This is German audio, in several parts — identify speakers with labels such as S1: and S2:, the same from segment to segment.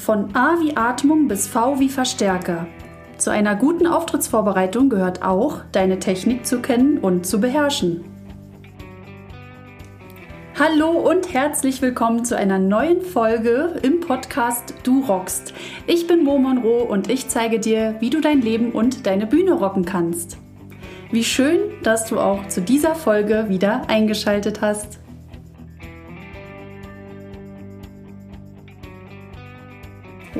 S1: Von A wie Atmung bis V wie Verstärker. Zu einer guten Auftrittsvorbereitung gehört auch, deine Technik zu kennen und zu beherrschen. Hallo und herzlich willkommen zu einer neuen Folge im Podcast Du rockst. Ich bin Mo Monroe und ich zeige dir, wie du dein Leben und deine Bühne rocken kannst. Wie schön, dass du auch zu dieser Folge wieder eingeschaltet hast.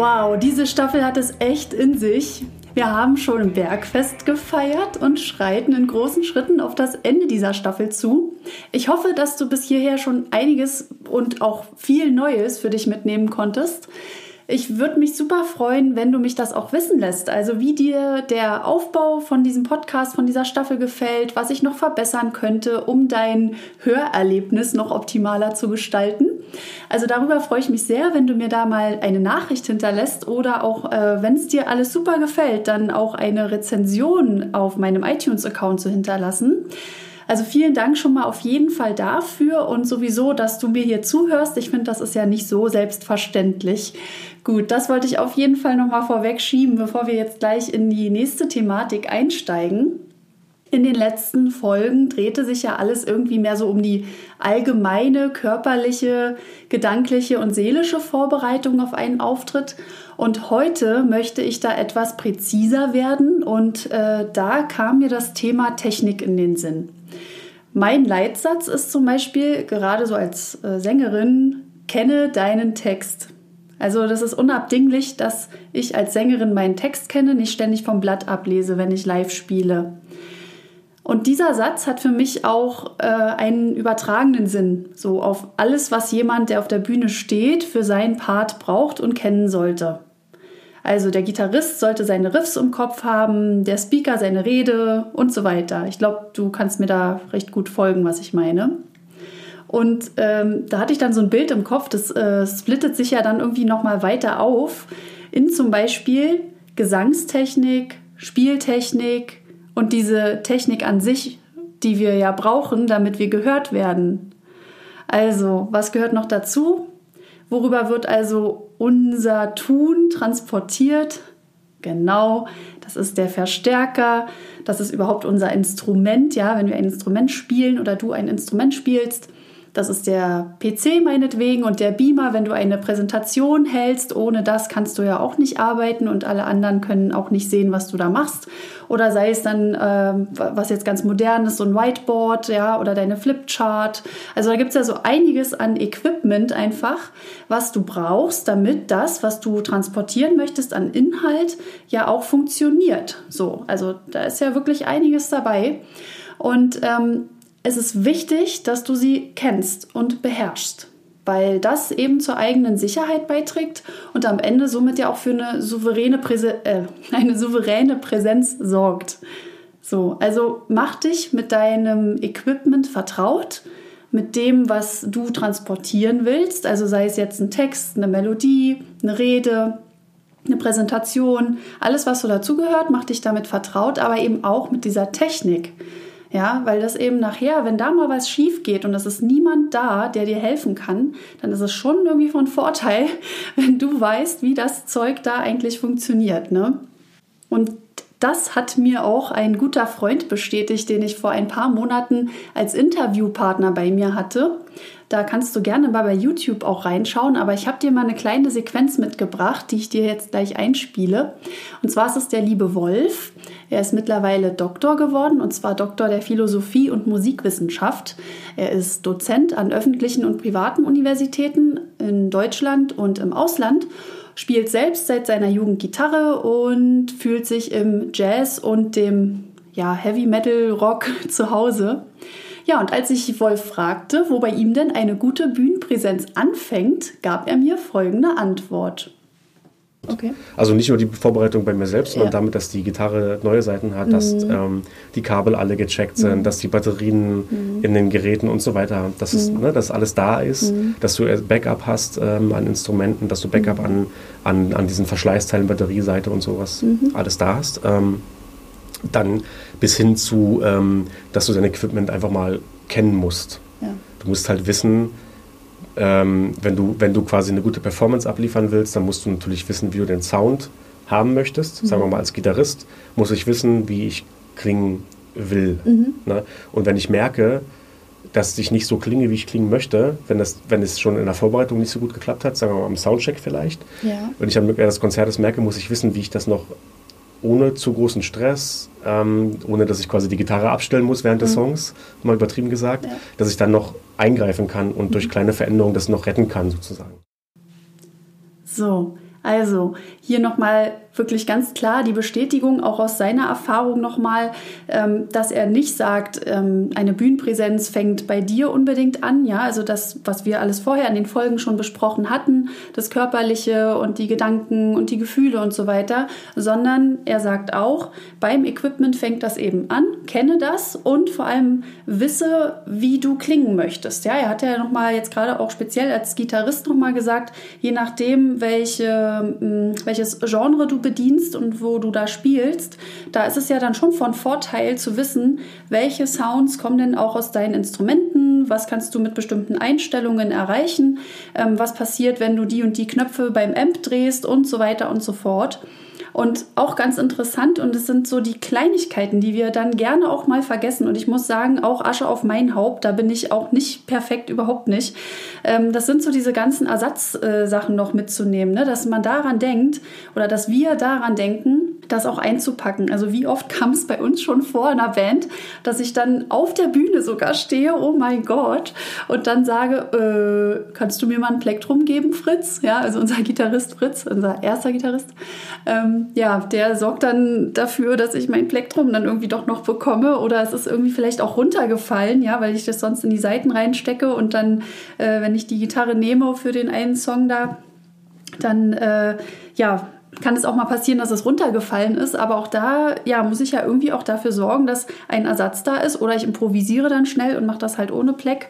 S1: Wow, diese Staffel hat es echt in sich. Wir haben schon Bergfest gefeiert und schreiten in großen Schritten auf das Ende dieser Staffel zu. Ich hoffe, dass du bis hierher schon einiges und auch viel Neues für dich mitnehmen konntest. Ich würde mich super freuen, wenn du mich das auch wissen lässt. Also wie dir der Aufbau von diesem Podcast, von dieser Staffel gefällt, was ich noch verbessern könnte, um dein Hörerlebnis noch optimaler zu gestalten. Also darüber freue ich mich sehr, wenn du mir da mal eine Nachricht hinterlässt oder auch, äh, wenn es dir alles super gefällt, dann auch eine Rezension auf meinem iTunes-Account zu hinterlassen. Also vielen Dank schon mal auf jeden Fall dafür und sowieso, dass du mir hier zuhörst. Ich finde, das ist ja nicht so selbstverständlich. Gut, das wollte ich auf jeden Fall noch mal vorweg schieben, bevor wir jetzt gleich in die nächste Thematik einsteigen. In den letzten Folgen drehte sich ja alles irgendwie mehr so um die allgemeine körperliche, gedankliche und seelische Vorbereitung auf einen Auftritt. Und heute möchte ich da etwas präziser werden und äh, da kam mir das Thema Technik in den Sinn. Mein Leitsatz ist zum Beispiel, gerade so als äh, Sängerin, kenne deinen Text. Also das ist unabdinglich, dass ich als Sängerin meinen Text kenne, nicht ständig vom Blatt ablese, wenn ich live spiele. Und dieser Satz hat für mich auch äh, einen übertragenen Sinn, so auf alles, was jemand, der auf der Bühne steht, für seinen Part braucht und kennen sollte. Also der Gitarrist sollte seine Riffs im Kopf haben, der Speaker seine Rede und so weiter. Ich glaube, du kannst mir da recht gut folgen, was ich meine. Und ähm, da hatte ich dann so ein Bild im Kopf, das äh, splittet sich ja dann irgendwie nochmal weiter auf in zum Beispiel Gesangstechnik, Spieltechnik und diese Technik an sich, die wir ja brauchen, damit wir gehört werden. Also, was gehört noch dazu? Worüber wird also unser Tun transportiert? Genau, das ist der Verstärker, das ist überhaupt unser Instrument, ja, wenn wir ein Instrument spielen oder du ein Instrument spielst, das ist der PC meinetwegen und der Beamer, wenn du eine Präsentation hältst. Ohne das kannst du ja auch nicht arbeiten und alle anderen können auch nicht sehen, was du da machst. Oder sei es dann, äh, was jetzt ganz modern ist, so ein Whiteboard, ja, oder deine Flipchart. Also da gibt es ja so einiges an Equipment einfach, was du brauchst, damit das, was du transportieren möchtest an Inhalt, ja auch funktioniert. So, also da ist ja wirklich einiges dabei. Und ähm, es ist wichtig, dass du sie kennst und beherrschst, weil das eben zur eigenen Sicherheit beiträgt und am Ende somit ja auch für eine souveräne, Präse äh, eine souveräne Präsenz sorgt. So, also mach dich mit deinem Equipment vertraut, mit dem, was du transportieren willst, also sei es jetzt ein Text, eine Melodie, eine Rede, eine Präsentation, alles, was so dazugehört, mach dich damit vertraut, aber eben auch mit dieser Technik. Ja, weil das eben nachher, wenn da mal was schief geht und es ist niemand da, der dir helfen kann, dann ist es schon irgendwie von Vorteil, wenn du weißt, wie das Zeug da eigentlich funktioniert. Ne? Und das hat mir auch ein guter Freund bestätigt, den ich vor ein paar Monaten als Interviewpartner bei mir hatte. Da kannst du gerne mal bei YouTube auch reinschauen, aber ich habe dir mal eine kleine Sequenz mitgebracht, die ich dir jetzt gleich einspiele. Und zwar ist es der liebe Wolf. Er ist mittlerweile Doktor geworden, und zwar Doktor der Philosophie und Musikwissenschaft. Er ist Dozent an öffentlichen und privaten Universitäten in Deutschland und im Ausland spielt selbst seit seiner Jugend Gitarre und fühlt sich im Jazz und dem ja, Heavy Metal Rock zu Hause. Ja, und als ich Wolf fragte, wo bei ihm denn eine gute Bühnenpräsenz anfängt, gab er mir folgende Antwort.
S2: Okay. Also nicht nur die Vorbereitung bei mir selbst, sondern ja. damit, dass die Gitarre neue Seiten hat, mhm. dass ähm, die Kabel alle gecheckt sind, mhm. dass die Batterien mhm. in den Geräten und so weiter, dass, es, mhm. ne, dass alles da ist, mhm. dass du Backup hast ähm, an Instrumenten, dass du Backup mhm. an, an, an diesen Verschleißteilen, Batterieseite und sowas, alles da hast. Ähm, dann bis hin zu, ähm, dass du dein Equipment einfach mal kennen musst. Ja. Du musst halt wissen, ähm, wenn, du, wenn du quasi eine gute Performance abliefern willst, dann musst du natürlich wissen, wie du den Sound haben möchtest. Mhm. Sagen wir mal, als Gitarrist muss ich wissen, wie ich klingen will. Mhm. Ne? Und wenn ich merke, dass ich nicht so klinge, wie ich klingen möchte, wenn, das, wenn es schon in der Vorbereitung nicht so gut geklappt hat, sagen wir mal am Soundcheck vielleicht. Ja. Wenn ich am Ende des Konzertes merke, muss ich wissen, wie ich das noch ohne zu großen Stress, ähm, ohne dass ich quasi die Gitarre abstellen muss während des mhm. Songs, mal übertrieben gesagt, ja. dass ich dann noch eingreifen kann und mhm. durch kleine Veränderungen das noch retten kann sozusagen.
S1: So, also hier nochmal wirklich ganz klar die Bestätigung auch aus seiner Erfahrung nochmal, ähm, dass er nicht sagt, ähm, eine Bühnenpräsenz fängt bei dir unbedingt an, ja, also das, was wir alles vorher in den Folgen schon besprochen hatten, das Körperliche und die Gedanken und die Gefühle und so weiter, sondern er sagt auch, beim Equipment fängt das eben an, kenne das und vor allem wisse, wie du klingen möchtest, ja, er hat ja nochmal jetzt gerade auch speziell als Gitarrist nochmal gesagt, je nachdem, welche, hm, welches Genre du bedienst und wo du da spielst, da ist es ja dann schon von Vorteil zu wissen, welche Sounds kommen denn auch aus deinen Instrumenten, was kannst du mit bestimmten Einstellungen erreichen, ähm, was passiert, wenn du die und die Knöpfe beim Amp drehst und so weiter und so fort. Und auch ganz interessant, und es sind so die Kleinigkeiten, die wir dann gerne auch mal vergessen. Und ich muss sagen, auch Asche auf mein Haupt, da bin ich auch nicht perfekt, überhaupt nicht. Ähm, das sind so diese ganzen Ersatzsachen noch mitzunehmen, ne? dass man daran denkt oder dass wir daran denken, das auch einzupacken. Also wie oft kam es bei uns schon vor in einer Band, dass ich dann auf der Bühne sogar stehe, oh mein Gott, und dann sage, äh, kannst du mir mal ein Plektrum geben, Fritz? Ja, also unser Gitarrist Fritz, unser erster Gitarrist. Ähm, ja, der sorgt dann dafür, dass ich mein Plektrum dann irgendwie doch noch bekomme. Oder es ist irgendwie vielleicht auch runtergefallen, ja, weil ich das sonst in die Seiten reinstecke und dann, äh, wenn ich die Gitarre nehme für den einen Song da, dann äh, ja, kann es auch mal passieren, dass es runtergefallen ist. Aber auch da, ja, muss ich ja irgendwie auch dafür sorgen, dass ein Ersatz da ist. Oder ich improvisiere dann schnell und mache das halt ohne Pleck.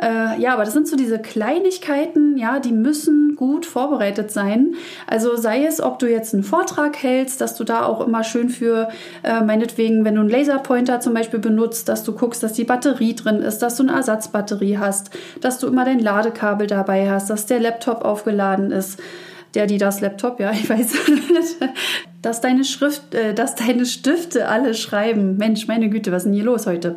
S1: Äh, ja, aber das sind so diese Kleinigkeiten, ja, die müssen gut vorbereitet sein. Also sei es, ob du jetzt einen Vortrag hältst, dass du da auch immer schön für, äh, meinetwegen, wenn du einen Laserpointer zum Beispiel benutzt, dass du guckst, dass die Batterie drin ist, dass du eine Ersatzbatterie hast, dass du immer dein Ladekabel dabei hast, dass der Laptop aufgeladen ist der, die das Laptop, ja, ich weiß, dass deine Schrift, äh, dass deine Stifte alle schreiben. Mensch, meine Güte, was ist denn hier los heute?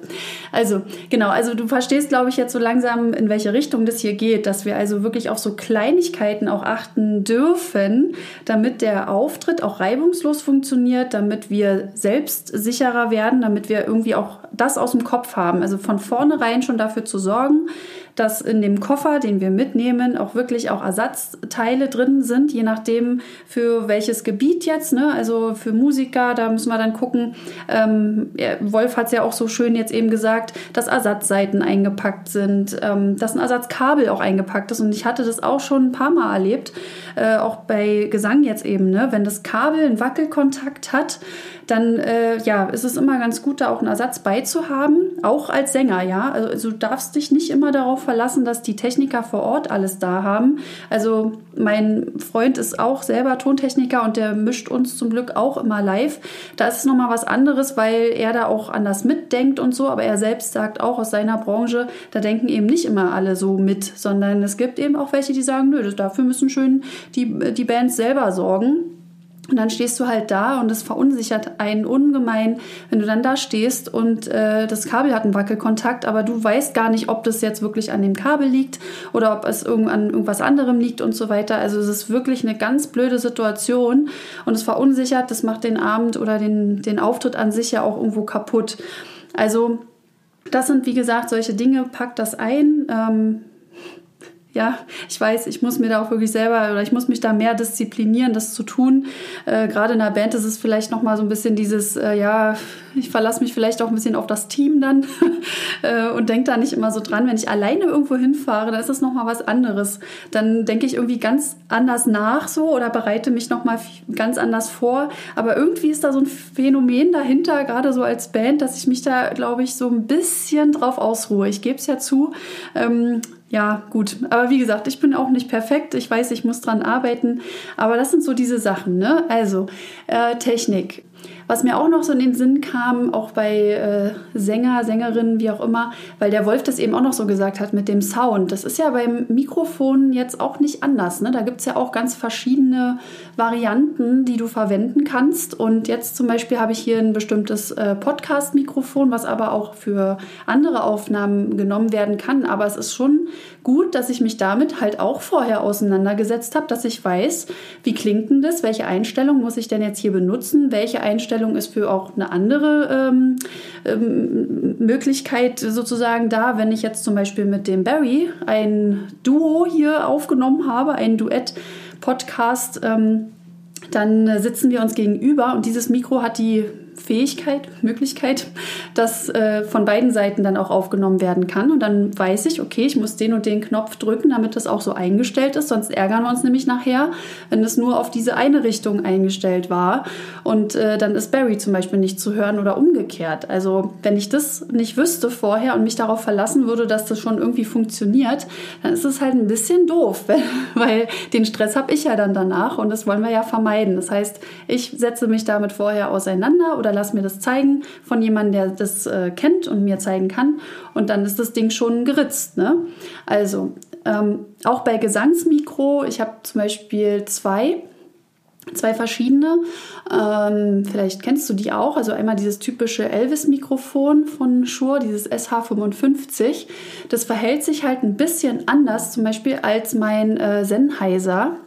S1: Also, genau, also du verstehst, glaube ich, jetzt so langsam, in welche Richtung das hier geht, dass wir also wirklich auf so Kleinigkeiten auch achten dürfen, damit der Auftritt auch reibungslos funktioniert, damit wir selbstsicherer werden, damit wir irgendwie auch das aus dem Kopf haben. Also von vornherein schon dafür zu sorgen, dass in dem Koffer, den wir mitnehmen, auch wirklich auch Ersatzteile drin sind, je nachdem für welches Gebiet jetzt. Ne? Also für Musiker, da müssen wir dann gucken. Ähm, Wolf hat es ja auch so schön jetzt eben gesagt, dass Ersatzseiten eingepackt sind, ähm, dass ein Ersatzkabel auch eingepackt ist. Und ich hatte das auch schon ein paar Mal erlebt, äh, auch bei Gesang jetzt eben, ne? wenn das Kabel einen Wackelkontakt hat, dann äh, ja, ist es immer ganz gut, da auch einen Ersatz beizuhaben, auch als Sänger, ja. Also, also du darfst dich nicht immer darauf verlassen, dass die Techniker vor Ort alles da haben. Also mein Freund ist auch selber Tontechniker und der mischt uns zum Glück auch immer live. Da ist es nochmal was anderes, weil er da auch anders mitdenkt und so, aber er selbst sagt auch aus seiner Branche, da denken eben nicht immer alle so mit, sondern es gibt eben auch welche, die sagen, nö, dafür müssen schön die, die Bands selber sorgen. Und dann stehst du halt da und es verunsichert einen ungemein, wenn du dann da stehst und äh, das Kabel hat einen Wackelkontakt, aber du weißt gar nicht, ob das jetzt wirklich an dem Kabel liegt oder ob es irgend an irgendwas anderem liegt und so weiter. Also es ist wirklich eine ganz blöde Situation und es verunsichert, das macht den Abend oder den, den Auftritt an sich ja auch irgendwo kaputt. Also das sind, wie gesagt, solche Dinge, packt das ein. Ähm, ja, ich weiß, ich muss mir da auch wirklich selber oder ich muss mich da mehr disziplinieren, das zu tun. Äh, Gerade in der Band ist es vielleicht noch mal so ein bisschen dieses, äh, ja, ich verlasse mich vielleicht auch ein bisschen auf das Team dann äh, und denke da nicht immer so dran. Wenn ich alleine irgendwo hinfahre, dann ist das noch mal was anderes. Dann denke ich irgendwie ganz anders nach so oder bereite mich noch mal ganz anders vor. Aber irgendwie ist da so ein Phänomen dahinter, gerade so als Band, dass ich mich da, glaube ich, so ein bisschen drauf ausruhe. Ich gebe es ja zu. Ähm, ja, gut. Aber wie gesagt, ich bin auch nicht perfekt. Ich weiß, ich muss dran arbeiten. Aber das sind so diese Sachen, ne? Also, äh, Technik. Was mir auch noch so in den Sinn kam, auch bei äh, Sänger, Sängerinnen, wie auch immer, weil der Wolf das eben auch noch so gesagt hat mit dem Sound. Das ist ja beim Mikrofon jetzt auch nicht anders. Ne? Da gibt es ja auch ganz verschiedene Varianten, die du verwenden kannst. Und jetzt zum Beispiel habe ich hier ein bestimmtes äh, Podcast-Mikrofon, was aber auch für andere Aufnahmen genommen werden kann. Aber es ist schon gut, dass ich mich damit halt auch vorher auseinandergesetzt habe, dass ich weiß, wie klingt denn das, welche Einstellung muss ich denn jetzt hier benutzen, welche Einstellung ist für auch eine andere ähm, ähm, Möglichkeit sozusagen da, wenn ich jetzt zum Beispiel mit dem Barry ein Duo hier aufgenommen habe, ein Duett-Podcast. Ähm, dann sitzen wir uns gegenüber und dieses Mikro hat die Fähigkeit, Möglichkeit, dass äh, von beiden Seiten dann auch aufgenommen werden kann. Und dann weiß ich, okay, ich muss den und den Knopf drücken, damit das auch so eingestellt ist. Sonst ärgern wir uns nämlich nachher, wenn es nur auf diese eine Richtung eingestellt war. Und äh, dann ist Barry zum Beispiel nicht zu hören oder umgekehrt. Also wenn ich das nicht wüsste vorher und mich darauf verlassen würde, dass das schon irgendwie funktioniert, dann ist es halt ein bisschen doof, weil den Stress habe ich ja dann danach und das wollen wir ja vermeiden. Das heißt, ich setze mich damit vorher auseinander oder lass mir das zeigen von jemandem, der das äh, kennt und mir zeigen kann. Und dann ist das Ding schon geritzt. Ne? Also ähm, auch bei Gesangsmikro, ich habe zum Beispiel zwei zwei verschiedene. Ähm, vielleicht kennst du die auch. Also einmal dieses typische Elvis-Mikrofon von Shure, dieses SH55. Das verhält sich halt ein bisschen anders, zum Beispiel als mein äh, Sennheiser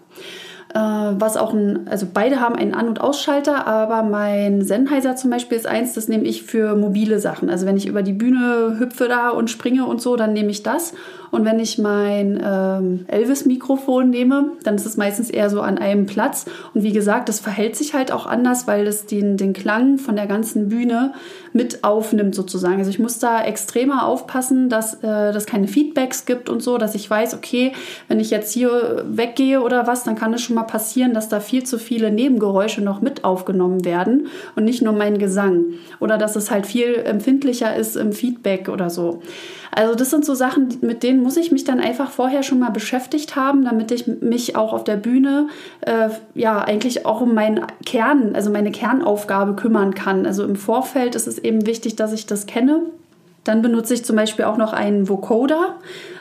S1: was auch ein, also beide haben einen An- und Ausschalter, aber mein Sennheiser zum Beispiel ist eins, das nehme ich für mobile Sachen. Also wenn ich über die Bühne hüpfe da und springe und so, dann nehme ich das. Und wenn ich mein ähm, Elvis-Mikrofon nehme, dann ist es meistens eher so an einem Platz. Und wie gesagt, das verhält sich halt auch anders, weil es den, den Klang von der ganzen Bühne mit aufnimmt sozusagen. Also ich muss da extremer aufpassen, dass äh, es keine Feedbacks gibt und so, dass ich weiß, okay, wenn ich jetzt hier weggehe oder was, dann kann es schon mal passieren, dass da viel zu viele Nebengeräusche noch mit aufgenommen werden und nicht nur mein Gesang. Oder dass es halt viel empfindlicher ist im Feedback oder so. Also das sind so Sachen, mit denen muss ich mich dann einfach vorher schon mal beschäftigt haben, damit ich mich auch auf der Bühne äh, ja eigentlich auch um meinen Kern, also meine Kernaufgabe kümmern kann. Also im Vorfeld ist es eben wichtig, dass ich das kenne. Dann benutze ich zum Beispiel auch noch einen Vocoder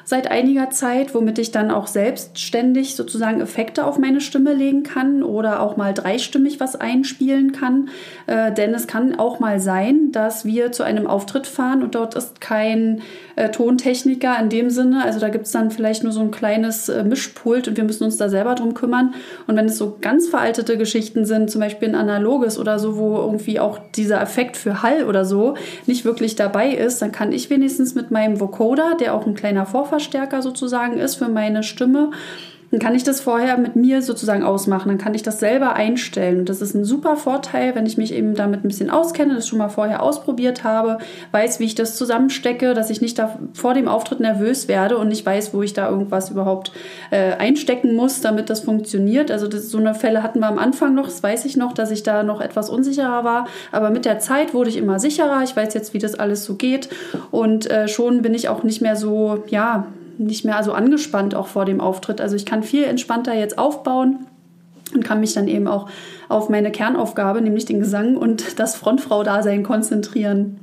S1: seit einiger Zeit, womit ich dann auch selbstständig sozusagen Effekte auf meine Stimme legen kann oder auch mal dreistimmig was einspielen kann. Äh, denn es kann auch mal sein, dass wir zu einem Auftritt fahren und dort ist kein äh, Tontechniker in dem Sinne. Also da gibt es dann vielleicht nur so ein kleines äh, Mischpult und wir müssen uns da selber drum kümmern. Und wenn es so ganz veraltete Geschichten sind, zum Beispiel ein analoges oder so, wo irgendwie auch dieser Effekt für Hall oder so nicht wirklich dabei ist, dann kann ich wenigstens mit meinem Vocoder, der auch ein kleiner Vorfall Lautverstärker sozusagen ist für meine Stimme, dann kann ich das vorher mit mir sozusagen ausmachen. Dann kann ich das selber einstellen. Das ist ein super Vorteil, wenn ich mich eben damit ein bisschen auskenne, das schon mal vorher ausprobiert habe, weiß, wie ich das zusammenstecke, dass ich nicht da vor dem Auftritt nervös werde und nicht weiß, wo ich da irgendwas überhaupt äh, einstecken muss, damit das funktioniert. Also das, so eine Fälle hatten wir am Anfang noch, das weiß ich noch, dass ich da noch etwas unsicherer war. Aber mit der Zeit wurde ich immer sicherer. Ich weiß jetzt, wie das alles so geht. Und äh, schon bin ich auch nicht mehr so, ja, nicht mehr so angespannt auch vor dem Auftritt. Also ich kann viel entspannter jetzt aufbauen und kann mich dann eben auch auf meine Kernaufgabe, nämlich den Gesang und das Frontfrau-Dasein konzentrieren.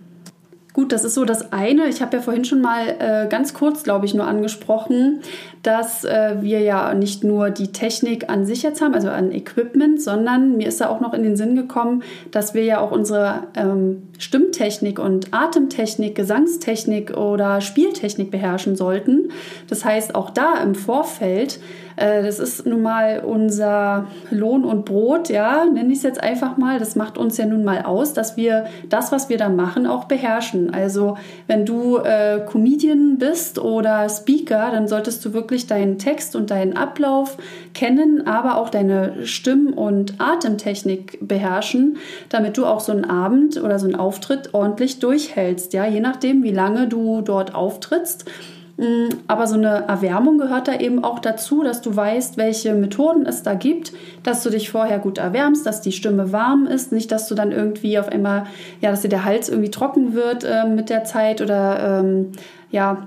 S1: Gut, das ist so das eine. Ich habe ja vorhin schon mal äh, ganz kurz, glaube ich, nur angesprochen, dass äh, wir ja nicht nur die Technik an sich jetzt haben, also an Equipment, sondern mir ist da auch noch in den Sinn gekommen, dass wir ja auch unsere ähm, Stimmtechnik und Atemtechnik, Gesangstechnik oder Spieltechnik beherrschen sollten. Das heißt, auch da im Vorfeld äh, das ist nun mal unser Lohn und Brot, ja, nenne ich es jetzt einfach mal. Das macht uns ja nun mal aus, dass wir das, was wir da machen, auch beherrschen. Also wenn du äh, Comedian bist oder Speaker, dann solltest du wirklich deinen Text und deinen Ablauf kennen, aber auch deine Stimm- und Atemtechnik beherrschen, damit du auch so einen Abend oder so einen Auftritt ordentlich durchhältst. Ja, je nachdem, wie lange du dort auftrittst Mm, aber so eine Erwärmung gehört da eben auch dazu, dass du weißt, welche Methoden es da gibt, dass du dich vorher gut erwärmst, dass die Stimme warm ist, nicht, dass du dann irgendwie auf einmal, ja, dass dir der Hals irgendwie trocken wird äh, mit der Zeit oder ähm, ja,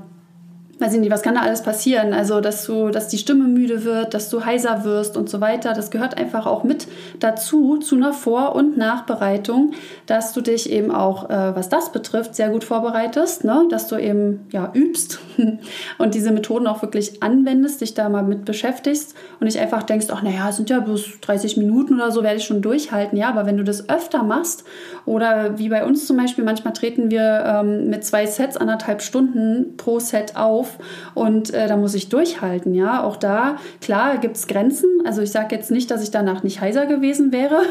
S1: weiß ich nicht, was kann da alles passieren? Also, dass du, dass die Stimme müde wird, dass du heiser wirst und so weiter. Das gehört einfach auch mit dazu, zu einer Vor- und Nachbereitung, dass du dich eben auch, äh, was das betrifft, sehr gut vorbereitest, ne? dass du eben ja übst und diese Methoden auch wirklich anwendest, dich da mal mit beschäftigst und nicht einfach denkst, ach naja, es sind ja bloß 30 Minuten oder so, werde ich schon durchhalten. Ja, aber wenn du das öfter machst oder wie bei uns zum Beispiel, manchmal treten wir ähm, mit zwei Sets anderthalb Stunden pro Set auf, auf und äh, da muss ich durchhalten. Ja, auch da, klar, gibt es Grenzen. Also ich sage jetzt nicht, dass ich danach nicht heiser gewesen wäre.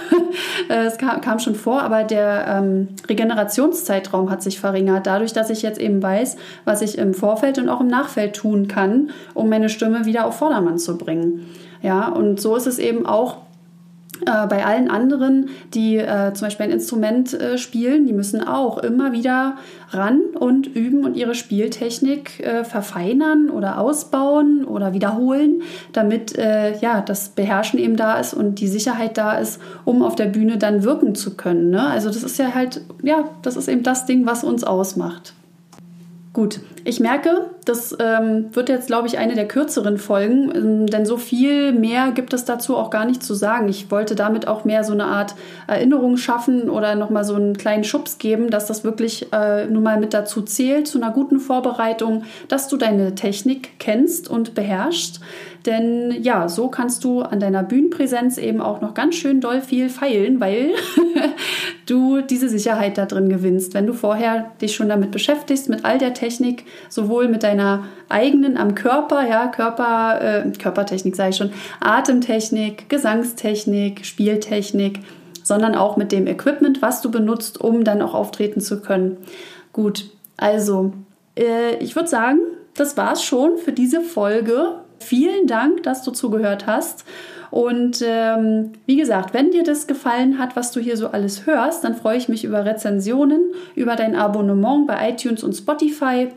S1: Äh, es kam, kam, schon vor, aber der ähm, Regenerationszeitraum hat sich verringert, dadurch, dass ich jetzt eben weiß, was ich im Vorfeld und auch im Nachfeld tun kann, um meine Stimme wieder auf Vordermann zu bringen. Ja, und so ist es eben auch äh, bei allen anderen, die äh, zum Beispiel ein Instrument äh, spielen, die müssen auch immer wieder ran und üben und ihre Spieltechnik äh, verfeinern oder ausbauen oder wiederholen, damit äh, ja das Beherrschen eben da ist und die Sicherheit da ist, um auf der Bühne dann wirken zu können. Ne? Also das ist ja halt, ja, das ist eben das Ding, was uns ausmacht. Gut, ich merke, das ähm, wird jetzt, glaube ich, eine der kürzeren Folgen, ähm, denn so viel mehr gibt es dazu auch gar nicht zu sagen. Ich wollte damit auch mehr so eine Art Erinnerung schaffen oder nochmal so einen kleinen Schubs geben, dass das wirklich äh, nun mal mit dazu zählt, zu einer guten Vorbereitung, dass du deine Technik kennst und beherrschst. Denn ja, so kannst du an deiner Bühnenpräsenz eben auch noch ganz schön doll viel feilen, weil du diese Sicherheit da drin gewinnst, wenn du vorher dich schon damit beschäftigst, mit all der Technik, sowohl mit deiner eigenen am Körper, ja, Körper, äh, Körpertechnik ich schon, Atemtechnik, Gesangstechnik, Spieltechnik, sondern auch mit dem Equipment, was du benutzt, um dann auch auftreten zu können. Gut, also äh, ich würde sagen, das war's schon für diese Folge. Vielen Dank, dass du zugehört hast. Und ähm, wie gesagt, wenn dir das gefallen hat, was du hier so alles hörst, dann freue ich mich über Rezensionen, über dein Abonnement bei iTunes und Spotify.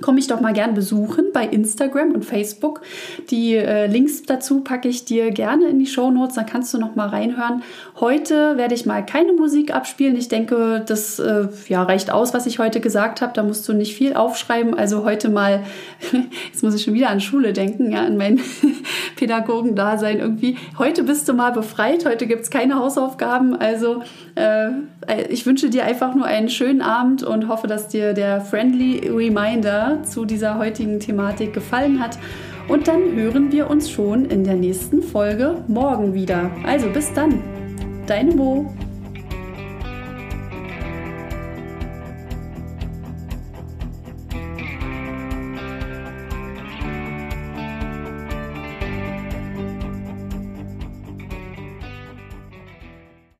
S1: Komme ich doch mal gern besuchen bei Instagram und Facebook. Die äh, Links dazu packe ich dir gerne in die Show Notes, dann kannst du noch mal reinhören. Heute werde ich mal keine Musik abspielen. Ich denke, das äh, ja, reicht aus, was ich heute gesagt habe. Da musst du nicht viel aufschreiben. Also heute mal, jetzt muss ich schon wieder an Schule denken, ja, an mein Pädagogendasein irgendwie. Heute bist du mal befreit. Heute gibt es keine Hausaufgaben. Also äh, ich wünsche dir einfach nur einen schönen Abend und hoffe, dass dir der Friendly Reminder zu dieser heutigen Thematik gefallen hat. Und dann hören wir uns schon in der nächsten Folge morgen wieder. Also bis dann, deine Mo.